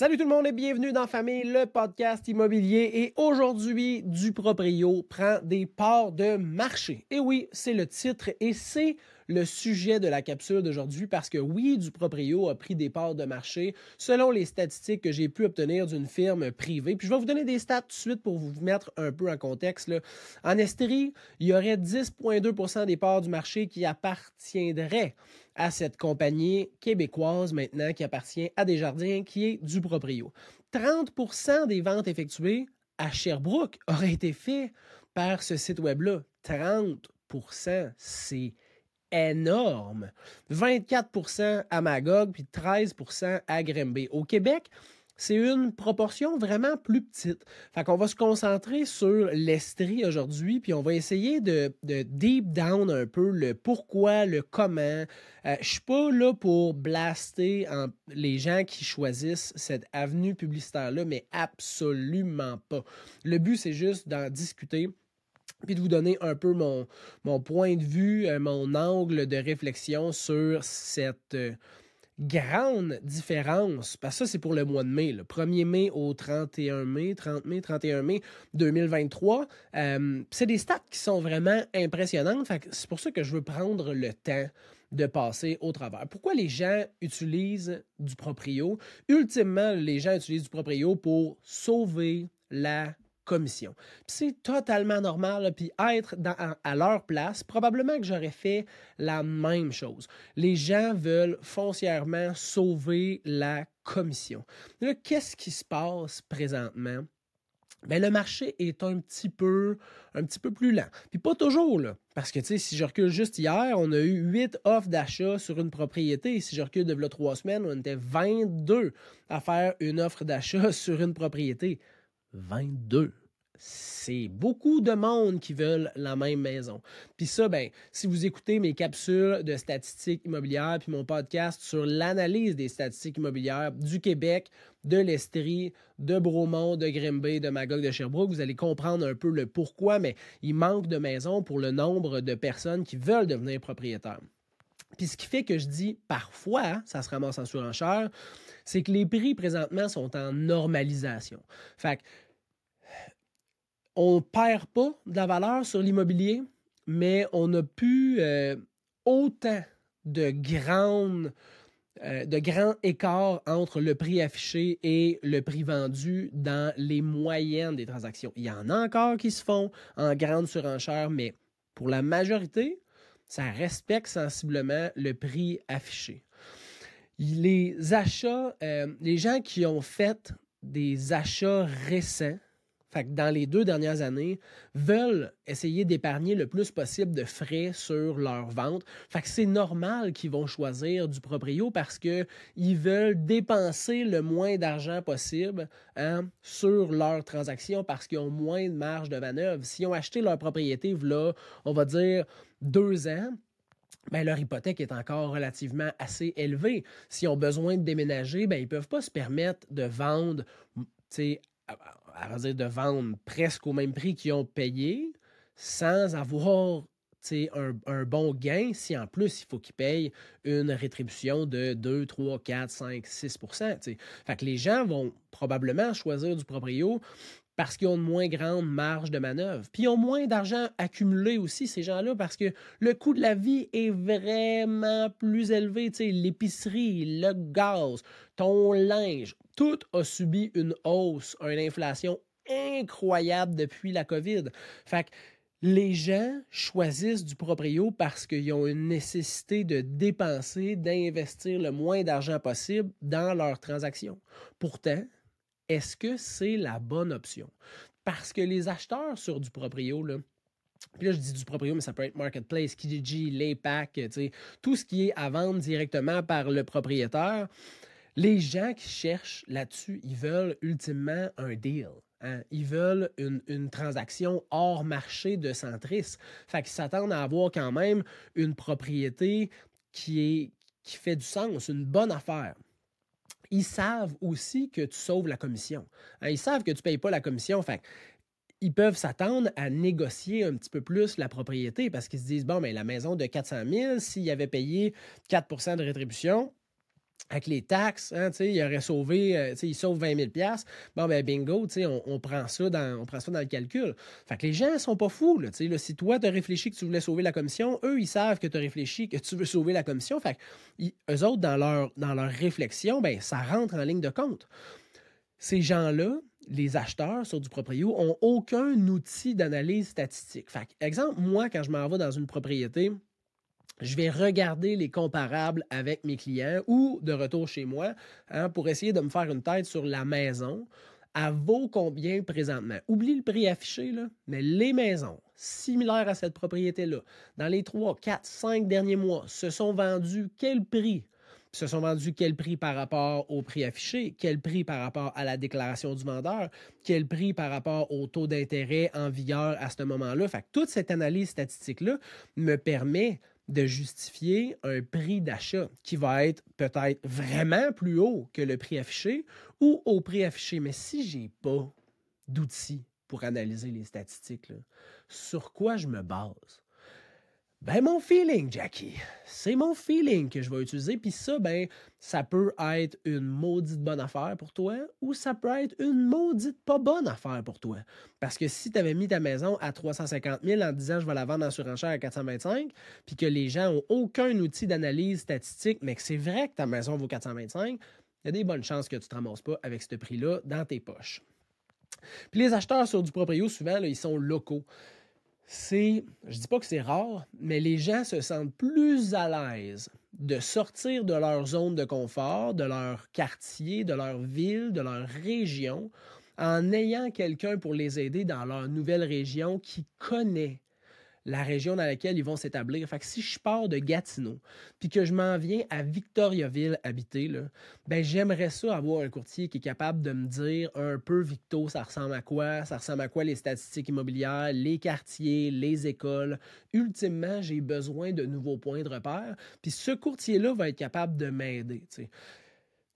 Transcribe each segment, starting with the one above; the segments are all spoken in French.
Salut tout le monde et bienvenue dans Famille, le podcast immobilier. Et aujourd'hui, du proprio prend des parts de marché. Et oui, c'est le titre et c'est le sujet de la capsule d'aujourd'hui parce que oui, du proprio a pris des parts de marché selon les statistiques que j'ai pu obtenir d'une firme privée. Puis je vais vous donner des stats tout de suite pour vous mettre un peu en contexte. En Estérie, il y aurait 10,2% des parts du marché qui appartiendraient à cette compagnie québécoise maintenant qui appartient à Desjardins qui est du proprio. 30% des ventes effectuées à Sherbrooke auraient été faites par ce site web-là. 30% c'est énorme. 24% à Magog, puis 13% à Grimby. Au Québec, c'est une proportion vraiment plus petite. Fait qu'on va se concentrer sur l'Estrie aujourd'hui, puis on va essayer de, deep down un peu le pourquoi, le comment. Euh, je suis pas là pour blaster les gens qui choisissent cette avenue publicitaire-là, mais absolument pas. Le but, c'est juste d'en discuter puis de vous donner un peu mon, mon point de vue, euh, mon angle de réflexion sur cette euh, grande différence, parce que ça c'est pour le mois de mai, le 1er mai au 31 mai, 30 mai, 31 mai 2023. Euh, c'est des stats qui sont vraiment impressionnantes, c'est pour ça que je veux prendre le temps de passer au travers. Pourquoi les gens utilisent du proprio? Ultimement, les gens utilisent du proprio pour sauver la commission. C'est totalement normal, puis être à, leur place, probablement que j'aurais fait la même chose. Les gens veulent foncièrement sauver la commission. Là, qu'est-ce qui se passe présentement? Ben, le marché est un petit peu plus lent. Puis pas toujours parce que tu si je recule juste hier, on a eu 8 offres d'achat sur une propriété. Si je recule de là trois semaines, on était 22 à faire une offre d'achat sur une propriété. 22 c'est beaucoup de monde qui veulent la même maison. Puis ça, ben, si vous écoutez mes capsules de statistiques immobilières, puis mon podcast sur l'analyse des statistiques immobilières du Québec, de l'Estrie, de Bromont, de Grimby, de Magog, de Sherbrooke, vous allez comprendre un peu le pourquoi, mais il manque de maisons pour le nombre de personnes qui veulent devenir propriétaires. Puis ce qui fait que je dis parfois, ça se ramasse en surenchère, c'est que les prix présentement sont en normalisation. Fait que on ne perd pas de la valeur sur l'immobilier, mais on n'a plus euh, autant de grandes euh, de grands écarts entre le prix affiché et le prix vendu dans les moyennes des transactions. Il y en a encore qui se font en grande surenchère, mais pour la majorité, ça respecte sensiblement le prix affiché. Les achats, euh, les gens qui ont fait des achats récents, fait que dans les deux dernières années, veulent essayer d'épargner le plus possible de frais sur leur vente. Fait que c'est normal qu'ils vont choisir du proprio parce que ils veulent dépenser le moins d'argent possible hein, sur leurs transactions parce qu'ils ont moins de marge de manœuvre. S'ils ont acheté leur propriété, on va dire deux ans, ben, leur hypothèque est encore relativement assez élevée. S'ils ont besoin de déménager, ben, ils ne peuvent pas se permettre de vendre à, de vendre presque au même prix qu'ils ont payé sans avoir un, un, bon gain si en plus il faut qu'ils payent une rétribution de 2, 3, 4, 5, 6% Fait que les gens vont probablement choisir du proprio parce qu'ils ont une moins grande marge de manœuvre. Puis ils ont moins d'argent accumulé aussi, ces gens-là, parce que le coût de la vie est vraiment plus élevé. L'épicerie, le gaz, ton linge, tout a subi une hausse, une inflation incroyable depuis la COVID. Fait que les gens choisissent du proprio parce qu'ils ont une nécessité de dépenser, d'investir le moins d'argent possible dans leurs transactions. Pourtant, est-ce que c'est la bonne option? Parce que les acheteurs sur du proprio, là, puis là, je dis du proprio, mais ça peut être Marketplace, Kijiji, Laypack, tout ce qui est à vendre directement par le propriétaire. Les gens qui cherchent là-dessus, ils veulent ultimement un deal. Hein. Ils veulent une, transaction hors marché de centris. Fait qu'ils s'attendent à avoir quand même une propriété qui, est, qui fait du sens, une bonne affaire ils savent aussi que tu sauves la commission. Hein, ils savent que tu ne payes pas la commission. Fait ils peuvent s'attendre à négocier un petit peu plus la propriété parce qu'ils se disent, bon, mais la maison de 400 000, s'il avait payé 4% de rétribution, avec les taxes, hein, il aurait sauvé, euh, il sauve 20 000 Bon, ben bingo, on, on, prend ça dans, on prend ça le calcul. Fait que les gens sont pas fous. Là, si toi, tu as réfléchi que tu voulais sauver la commission, eux, ils savent que tu as réfléchi que tu veux sauver la commission. Fait que, eux autres, dans leur, dans leur réflexion, ben, ça rentre en ligne de compte. Ces gens-là, les acheteurs sur du proprio, ont aucun outil d'analyse statistique. Fait que, exemple, moi, quand je m'en vais dans une propriété, je vais regarder les comparables avec mes clients ou de retour chez moi hein, pour essayer de me faire une tête sur la maison. Elle vaut combien présentement? Oublie le prix affiché, là, mais les maisons similaires à cette propriété-là, dans les 3, 4, 5 derniers mois, se sont vendues quel prix? se sont vendus quel prix par rapport au prix affiché, quel prix par rapport à la déclaration du vendeur, quel prix par rapport au taux d'intérêt en vigueur à ce moment-là? Fait que toute cette analyse statistique-là me permet de justifier un prix d'achat qui va être peut-être vraiment plus haut que le prix affiché ou au prix affiché. Mais si je n'ai pas d'outils pour analyser les statistiques, sur quoi je me base? Ben, mon feeling, Jackie. C'est mon feeling que je vais utiliser. Puis ça, ben, ça peut être une maudite bonne affaire pour toi ou ça peut être une maudite pas bonne affaire pour toi. Parce que si tu avais mis ta maison à 350 000 en disant je vais la vendre en surenchère à 425, puis que les gens n'ont aucun outil d'analyse statistique, mais que c'est vrai que ta maison vaut 425, il y a des bonnes chances que tu ne te ramasses pas avec ce prix-là dans tes poches. Puis les acheteurs sur du proprio, souvent, ils sont locaux c'est, je dis pas que c'est rare, mais les gens se sentent plus à l'aise de sortir de leur zone de confort, de leur quartier, de leur ville, de leur région, en ayant quelqu'un pour les aider dans leur nouvelle région qui connaît la région dans laquelle ils vont s'établir. Fait si je pars de Gatineau, puis que je m'en viens à Victoriaville habiter, ben j'aimerais ça avoir un courtier qui est capable de me dire un peu Victo, ça ressemble à quoi, ça ressemble à quoi les statistiques immobilières, les quartiers, les écoles? Ultimement, j'ai besoin de nouveaux points de repère. Puis ce courtier-là va être capable de m'aider.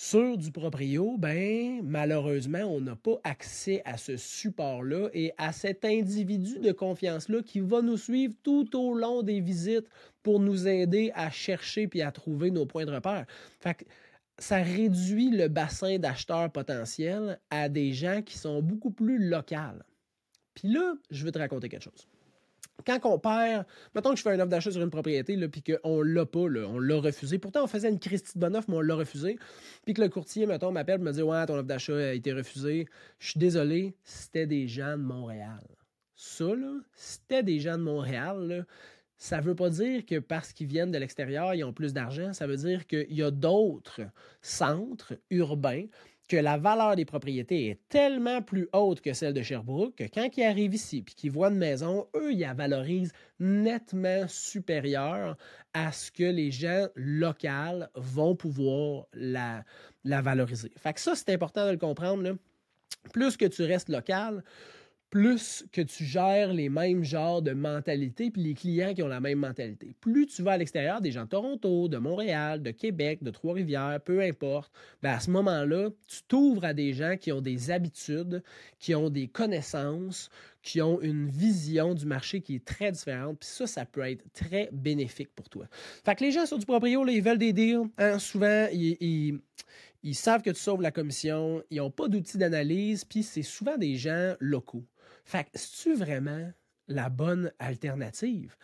Sur du proprio, ben, malheureusement, on n'a pas accès à ce support-là et à cet individu de confiance-là qui va nous suivre tout au long des visites pour nous aider à chercher puis à trouver nos points de repère. Fait ça réduit le bassin d'acheteurs potentiels à des gens qui sont beaucoup plus locaux. Puis là, je veux te raconter quelque chose quand on perd, mettons que je fais un offre d'achat sur une propriété, puis qu'on l'a pas, on l'a refusé. Pourtant, on faisait une Christie de bonne offre, mais on l'a refusé. Puis que le courtier, mettons, m'appelle me dit Ouais, ton offre d'achat a été refusée. Je suis désolé, c'était des gens de Montréal. Ça, c'était des gens de Montréal, ça ne veut pas dire que parce qu'ils viennent de l'extérieur, ils ont plus d'argent. Ça veut dire qu'il y a d'autres centres urbains que la valeur des propriétés est tellement plus haute que celle de Sherbrooke que quand ils arrivent ici et qu'ils voient une maison, eux, ils la valorisent nettement supérieure à ce que les gens locaux vont pouvoir la, la valoriser. Fait que ça, c'est important de le comprendre. Plus que tu restes local, plus que tu gères les mêmes genres de mentalité, puis les clients qui ont la même mentalité. Plus tu vas à l'extérieur, des gens de Toronto, de Montréal, de Québec, de Trois-Rivières, peu importe, ben à ce moment-là, tu t'ouvres à des gens qui ont des habitudes, qui ont des connaissances, qui ont une vision du marché qui est très différente. Puis ça, ça peut être très bénéfique pour toi. Fait que les gens sur du proprio, ils veulent des deals. Hein, souvent, ils, ils savent que tu sauves la commission, ils n'ont pas d'outils d'analyse, puis c'est souvent des gens locaux. Fait que, c'est-tu vraiment la bonne alternative?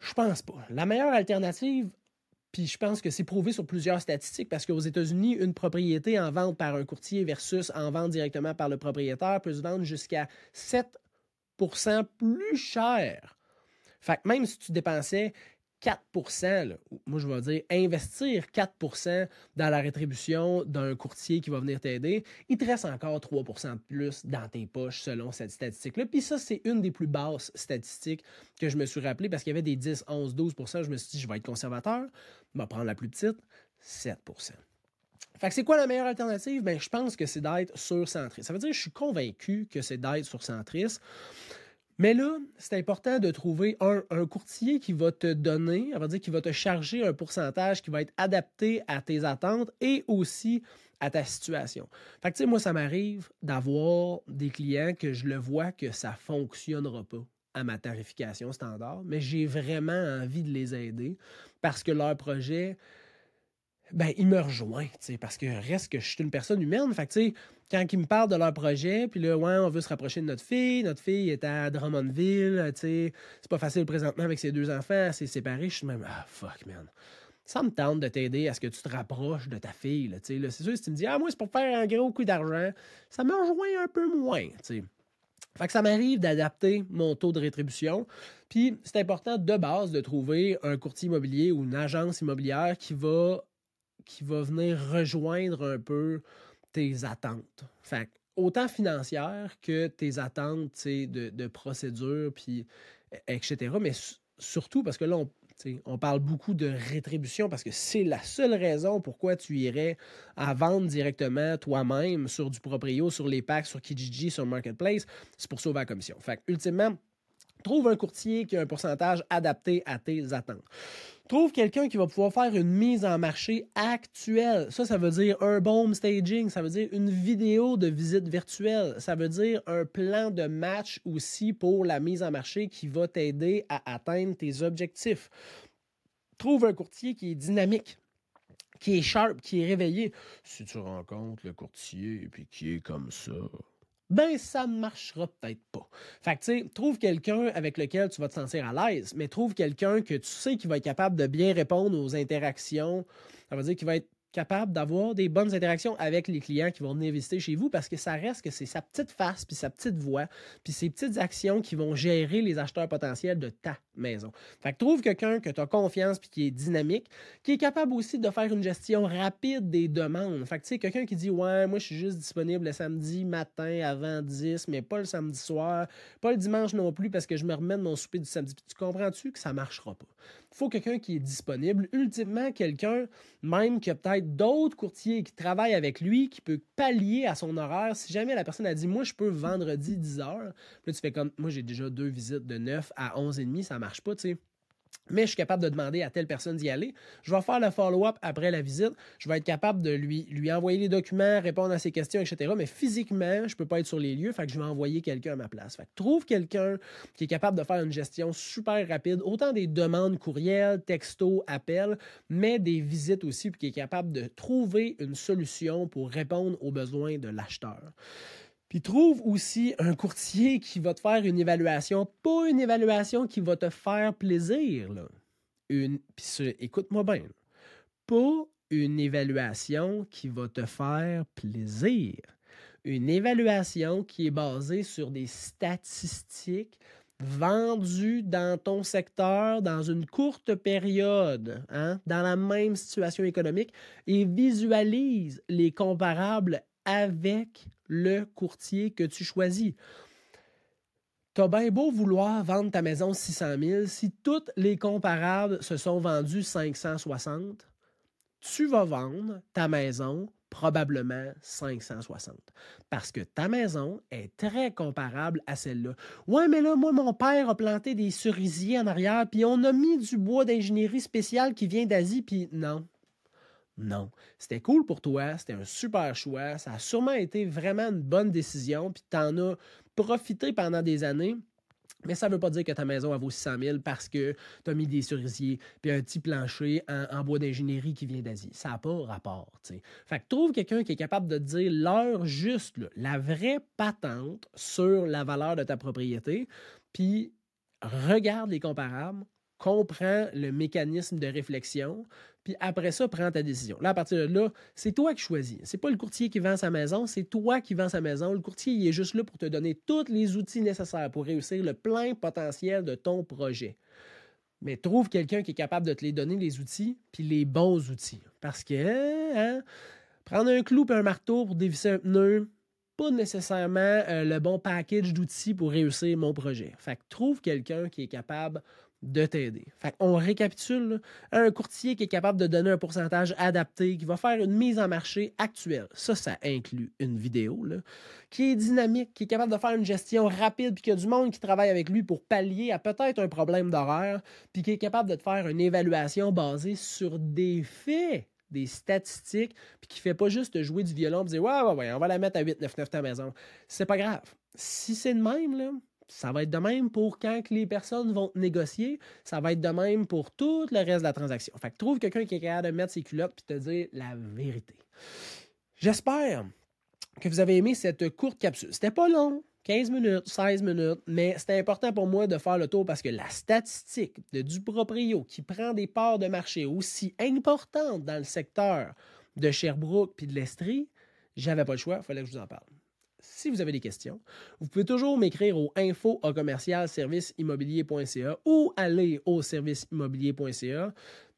Je pense pas. La meilleure alternative, puis je pense que c'est prouvé sur plusieurs statistiques parce qu'aux États-Unis, une propriété en vente par un courtier versus en vente directement par le propriétaire peut se vendre jusqu'à 7% plus cher. Fait que même si tu dépensais 4% moi je vais dire investir 4% dans la rétribution d'un courtier qui va venir t'aider, il te reste encore 3% de plus dans tes poches selon cette statistique-là. Puis ça, c'est une des plus basses statistiques que je me suis rappelé parce qu'il y avait des 10, 11, 12% Je me suis dit, je vais être conservateur, je vais prendre la plus petite, 7% fait que c'est quoi la meilleure alternative? Ben, je pense que c'est d'être sur-centriste. Ça veut dire que je suis convaincu que c'est d'être sur-centriste. Mais là, c'est important de trouver un, courtier qui va te donner, on va dire, qui va te charger un pourcentage qui va être adapté à tes attentes et aussi à ta situation. Fait que, tu sais, moi, ça m'arrive d'avoir des clients que je le vois que ça ne fonctionnera pas à ma tarification standard, mais j'ai vraiment envie de les aider parce que leur projet ben, il me rejoint, parce que reste que je suis une personne humaine. Fait que, quand ils me parlent de leur projet, puis là, ouais, on veut se rapprocher de notre fille, notre fille est à Drummondville, c'est pas facile présentement avec ses deux enfants, elle s'est séparée, je suis même, ah, fuck, man. Ça me tente de t'aider à ce que tu te rapproches de ta fille, là, C'est sûr, si tu me dis, ah, moi, c'est pour faire un gros coup d'argent, ça me rejoint un peu moins, sais. Fait que ça m'arrive d'adapter mon taux de rétribution. Puis c'est important de base de trouver un courtier immobilier ou une agence immobilière qui va, qui va venir rejoindre un peu tes attentes. Fait autant financières que tes attentes de, de procédure, puis etc. Mais surtout parce que là, on, on parle beaucoup de rétribution parce que c'est la seule raison pourquoi tu irais à vendre directement toi-même sur du proprio, sur les packs, sur Kijiji, sur Marketplace. C'est pour sauver la commission. Fait ultimement, trouve un courtier qui a un pourcentage adapté à tes attentes. Trouve quelqu'un qui va pouvoir faire une mise en marché actuelle. Ça, ça veut dire un bon staging, ça veut dire une vidéo de visite virtuelle, ça veut dire un plan de match aussi pour la mise en marché qui va t'aider à atteindre tes objectifs. Trouve un courtier qui est dynamique, qui est sharp, qui est réveillé. Si tu rencontres le courtier et puis qui est comme ça, ben ça marchera peut-être pas. Fait que tu sais, trouve quelqu'un avec lequel tu vas te sentir à l'aise, mais trouve quelqu'un que tu sais qui va être capable de bien répondre aux interactions. Ça veut dire qu'il va être capable d'avoir des bonnes interactions avec les clients qui vont venir visiter chez vous parce que ça reste que c'est sa petite face, puis sa petite voix, puis ses petites actions qui vont gérer les acheteurs potentiels de ta maison. Fait que trouve quelqu'un que tu as confiance puis qui est dynamique, qui est capable aussi de faire une gestion rapide des demandes. Fait que tu sais, quelqu'un qui dit Ouais, moi je suis juste disponible le samedi matin avant 10, mais pas le samedi soir, pas le dimanche non plus parce que je me remets de mon souper du samedi. tu comprends-tu que ça marchera pas? Il faut quelqu'un qui est disponible, ultimement quelqu'un même qui peut-être d'autres courtiers qui travaillent avec lui, qui peut pallier à son horaire. Si jamais la personne a dit Moi, je peux vendredi 10 h, là, tu fais comme Moi, j'ai déjà deux visites de 9 à 11h30, ça marche pas, tu sais mais je suis capable de demander à telle personne d'y aller. Je vais faire le follow-up après la visite. Je vais être capable de lui, lui envoyer les documents, répondre à ses questions, etc. Mais physiquement, je ne peux pas être sur les lieux, fait je vais envoyer quelqu'un à ma place. Trouve quelqu'un qui est capable de faire une gestion super rapide, autant des demandes courriels, textos, appels, mais des visites aussi, puis qui est capable de trouver une solution pour répondre aux besoins de l'acheteur. Puis trouve aussi un courtier qui va te faire une évaluation, pas une évaluation qui va te faire plaisir. Là. Une, puis écoute-moi bien, pas une évaluation qui va te faire plaisir. Une évaluation qui est basée sur des statistiques vendues dans ton secteur dans une courte période, hein, dans la même situation économique, et visualise les comparables avec le courtier que tu choisis. T'as bien beau vouloir vendre ta maison 600 000, si toutes les comparables se sont vendus 560, tu vas vendre ta maison probablement 560. Parce que ta maison est très comparable à celle-là. Ouais, mais là, moi, mon père a planté des cerisiers en arrière, puis on a mis du bois d'ingénierie spécial qui vient d'Asie, puis non. Non. C'était cool pour toi, c'était un super choix, ça a sûrement été vraiment une bonne décision, puis tu en as profité pendant des années. Mais ça ne veut pas dire que ta maison vaut 600 000 parce que tu as mis des cerisiers puis un petit plancher en, bois d'ingénierie qui vient d'Asie. Ça n'a pas rapport. Fait que trouve quelqu'un qui est capable de dire l'heure juste, la vraie patente sur la valeur de ta propriété, puis regarde les comparables, comprends le mécanisme de réflexion, puis après ça, prends ta décision. Là, à partir de là, c'est toi qui choisis. C'est pas le courtier qui vend sa maison, c'est toi qui vends sa maison. Le courtier, il est juste là pour te donner tous les outils nécessaires pour réussir le plein potentiel de ton projet. Mais trouve quelqu'un qui est capable de te les donner, les outils, puis les bons outils. Parce que, hein, prendre un clou et un marteau pour dévisser un pneu, pas nécessairement euh, le bon package d'outils pour réussir mon projet. Fait que trouve quelqu'un qui est capable de t'aider. On récapitule. un courtier qui est capable de donner un pourcentage adapté, qui va faire une mise en marché actuelle. Ça, ça inclut une vidéo. Qui est dynamique, qui est capable de faire une gestion rapide, puis qu'il a du monde qui travaille avec lui pour pallier à peut-être un problème d'horaire, puis qui est capable de te faire une évaluation basée sur des faits des statistiques, puis qui fait pas juste jouer du violon et dire Ouais, ouais, ouais, on va la mettre à 8, 9, 9 ta maison. C'est pas grave. Si c'est de même, là, Ça va être de même pour quand les personnes vont négocier. Ça va être de même pour tout le reste de la transaction. Fait que trouve quelqu'un qui est capable de mettre ses culottes et te dire la vérité. J'espère que vous avez aimé cette courte capsule. C'était pas long, 15 minutes, 16 minutes, mais c'était important pour moi de faire le tour parce que la statistique de du proprio qui prend des parts de marché aussi importantes dans le secteur de Sherbrooke puis de l'Estrie, j'avais pas le choix, il fallait que je vous en parle. Si vous avez des questions, vous pouvez toujours m'écrire au info commercial immobilier.ca ou aller au serviceimmobilier.ca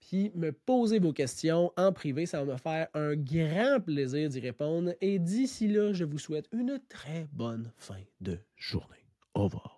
puis me poser vos questions en privé. Ça va me faire un grand plaisir d'y répondre. Et d'ici là, je vous souhaite une très bonne fin de journée. Au revoir.